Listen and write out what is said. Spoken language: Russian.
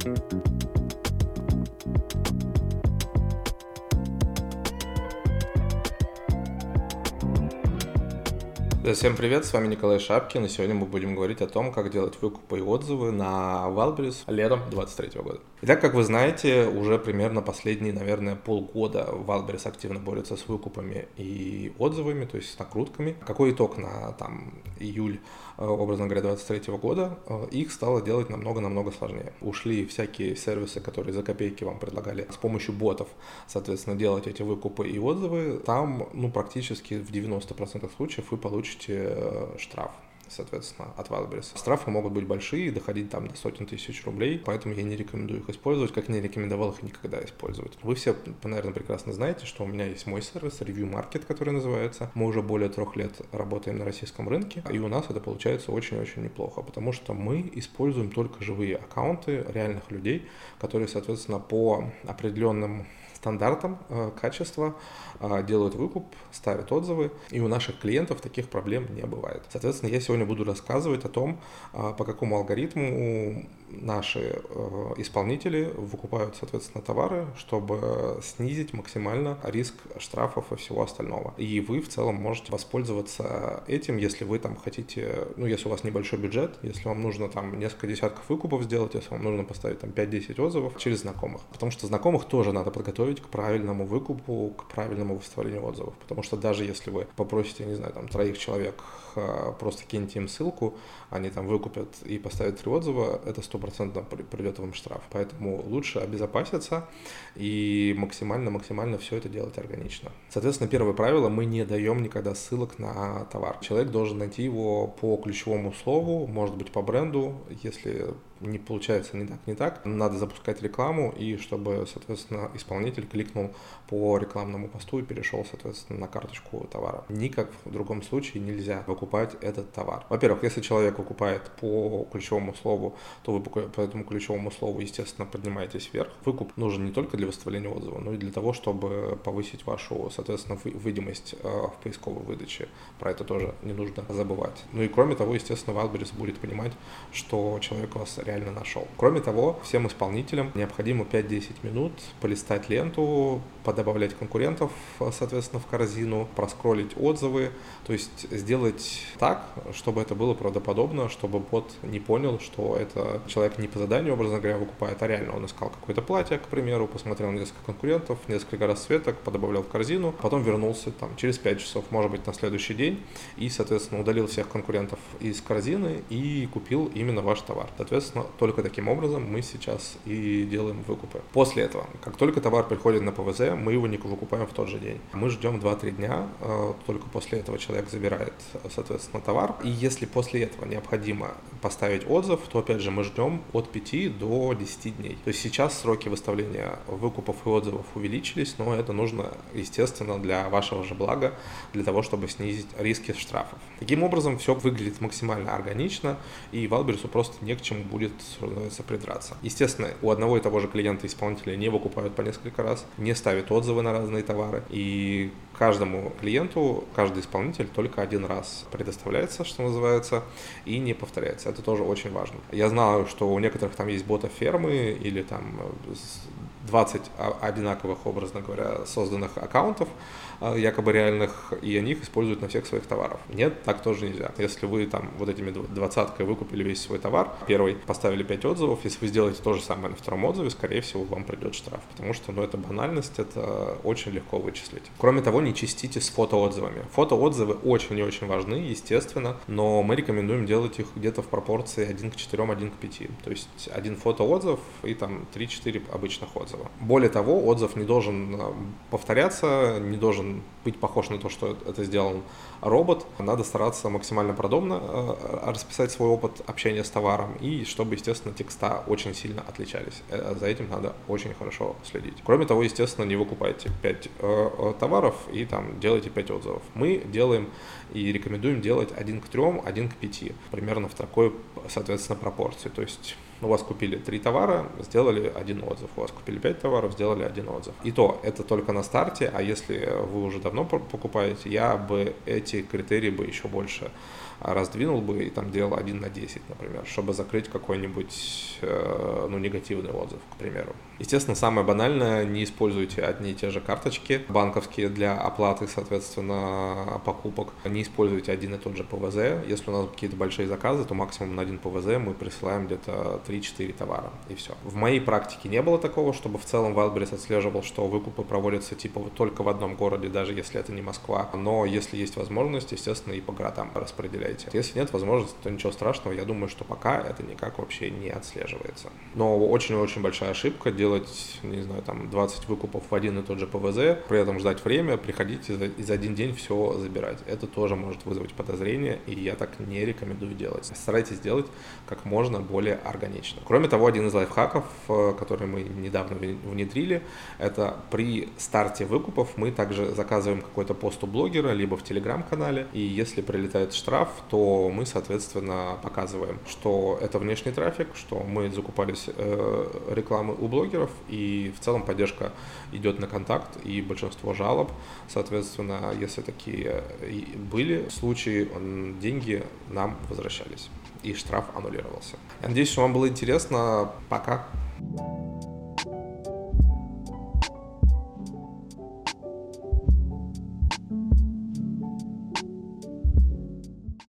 thank you Да, всем привет, с вами Николай Шапкин, и сегодня мы будем говорить о том, как делать выкупы и отзывы на Wildberries летом 2023 года. Итак, как вы знаете, уже примерно последние, наверное, полгода Wildberries активно борется с выкупами и отзывами, то есть с накрутками. Какой итог на там июль, э, образно говоря, 2023 года? Э, их стало делать намного-намного сложнее. Ушли всякие сервисы, которые за копейки вам предлагали с помощью ботов, соответственно, делать эти выкупы и отзывы. Там, ну, практически в 90% случаев вы получите э, штраф соответственно, от Wildberries. Штрафы могут быть большие, доходить там до сотен тысяч рублей, поэтому я не рекомендую их использовать, как не рекомендовал их никогда использовать. Вы все, наверное, прекрасно знаете, что у меня есть мой сервис, Review Market, который называется. Мы уже более трех лет работаем на российском рынке, и у нас это получается очень-очень неплохо, потому что мы используем только живые аккаунты реальных людей, которые, соответственно, по определенным стандартам э, качества, э, делают выкуп, ставят отзывы, и у наших клиентов таких проблем не бывает. Соответственно, я сегодня буду рассказывать о том, э, по какому алгоритму наши э, исполнители выкупают, соответственно, товары, чтобы снизить максимально риск штрафов и всего остального. И вы в целом можете воспользоваться этим, если вы там хотите, ну, если у вас небольшой бюджет, если вам нужно там несколько десятков выкупов сделать, если вам нужно поставить там 5-10 отзывов через знакомых. Потому что знакомых тоже надо подготовить к правильному выкупу, к правильному выставлению отзывов. Потому что даже если вы попросите, не знаю, там троих человек э, просто киньте им ссылку, они там выкупят и поставят три отзыва, это стопроцентно придет вам штраф. Поэтому лучше обезопаситься и максимально-максимально все это делать органично. Соответственно, первое правило, мы не даем никогда ссылок на товар. Человек должен найти его по ключевому слову, может быть по бренду, если не получается не так, не так, надо запускать рекламу, и чтобы, соответственно, исполнитель кликнул по рекламному посту и перешел, соответственно, на карточку товара. Никак в другом случае нельзя выкупать этот товар. Во-первых, если человек выкупает по ключевому слову, то вы по этому ключевому слову, естественно, поднимаетесь вверх. Выкуп нужен не только для выставления отзыва, но и для того, чтобы повысить вашу, соответственно, видимость э, в поисковой выдаче. Про это тоже не нужно забывать. Ну и кроме того, естественно, Wildberries будет понимать, что человек вас реально нашел. Кроме того, всем исполнителям необходимо 5-10 минут полистать ленту, подобавлять конкурентов, соответственно, в корзину, проскролить отзывы, то есть сделать так, чтобы это было правдоподобно, чтобы бот не понял, что это человек не по заданию, образно говоря, выкупает, а реально он искал какое-то платье, к примеру, посмотрел несколько конкурентов, несколько расцветок, подобавлял в корзину, потом вернулся там через 5 часов, может быть, на следующий день, и, соответственно, удалил всех конкурентов из корзины и купил именно ваш товар. Соответственно, только таким образом мы сейчас и делаем выкупы. После этого, как только товар приходит на ПВЗ, мы его не выкупаем в тот же день. Мы ждем 2-3 дня, э, только после этого человек забирает, соответственно, товар. И если после этого необходимо поставить отзыв, то, опять же, мы ждем от 5 до 10 дней. То есть сейчас сроки выставления выкупов и отзывов увеличились, но это нужно, естественно, для вашего же блага, для того, чтобы снизить риски штрафов. Таким образом, все выглядит максимально органично, и Валберсу просто не к чему будет, что называется, придраться. Естественно, у одного и того же клиента исполнителя не выкупают по несколько раз, не ставят отзывы на разные товары, и каждому клиенту, каждый исполнитель только один раз предоставляется, что называется, и не повторяется. Это тоже очень важно. Я знаю, что у некоторых там есть бота-фермы или там 20 одинаковых, образно говоря, созданных аккаунтов, а, якобы реальных, и они их используют на всех своих товаров. Нет, так тоже нельзя. Если вы там вот этими двадцаткой выкупили весь свой товар, первый поставили 5 отзывов, если вы сделаете то же самое на втором отзыве, скорее всего, вам придет штраф, потому что, ну, это банальность, это очень легко вычислить. Кроме того, не чистите с фотоотзывами. Фотоотзывы очень и очень важны, естественно, но мы рекомендуем делать их где-то в пропорции 1 к 4, 1 к 5. То есть один фотоотзыв и там 3-4 обычных отзыва. Более того, отзыв не должен э, повторяться, не должен быть похож на то, что это сделал робот. Надо стараться максимально продобно э, расписать свой опыт общения с товаром и чтобы, естественно, текста очень сильно отличались. Э, за этим надо очень хорошо следить. Кроме того, естественно, не выкупайте 5 э, товаров и там делайте 5 отзывов. Мы делаем и рекомендуем делать 1 к 3, 1 к 5, примерно в такой, соответственно, пропорции. То есть у вас купили три товара, сделали один отзыв. У вас купили 5 товаров, сделали один отзыв. И то, это только на старте, а если вы уже давно покупаете, я бы эти критерии бы еще больше раздвинул бы и там делал 1 на 10, например, чтобы закрыть какой-нибудь э, ну, негативный отзыв, к примеру. Естественно, самое банальное, не используйте одни и те же карточки банковские для оплаты, соответственно, покупок. Не используйте один и тот же ПВЗ. Если у нас какие-то большие заказы, то максимум на один ПВЗ мы присылаем где-то 3-4 товара, и все. В моей практике не было такого, чтобы в целом Wildberries отслеживал, что выкупы проводятся типа только в одном городе, даже если это не Москва. Но если есть возможность, естественно, и по городам распределять проверяете. Если нет возможности, то ничего страшного. Я думаю, что пока это никак вообще не отслеживается. Но очень-очень большая ошибка делать, не знаю, там 20 выкупов в один и тот же ПВЗ, при этом ждать время, приходить и за, один день все забирать. Это тоже может вызвать подозрение, и я так не рекомендую делать. Старайтесь делать как можно более органично. Кроме того, один из лайфхаков, э, который мы недавно внедрили, это при старте выкупов мы также заказываем какой-то пост у блогера, либо в телеграм-канале, и если прилетает штраф, то мы, соответственно, показываем, что это внешний трафик, что мы закупались э, рекламы у блогеров, и в целом поддержка идет на контакт, и большинство жалоб, соответственно, если такие были случаи, деньги нам возвращались, и штраф аннулировался. Я надеюсь, что вам было интересно. Пока.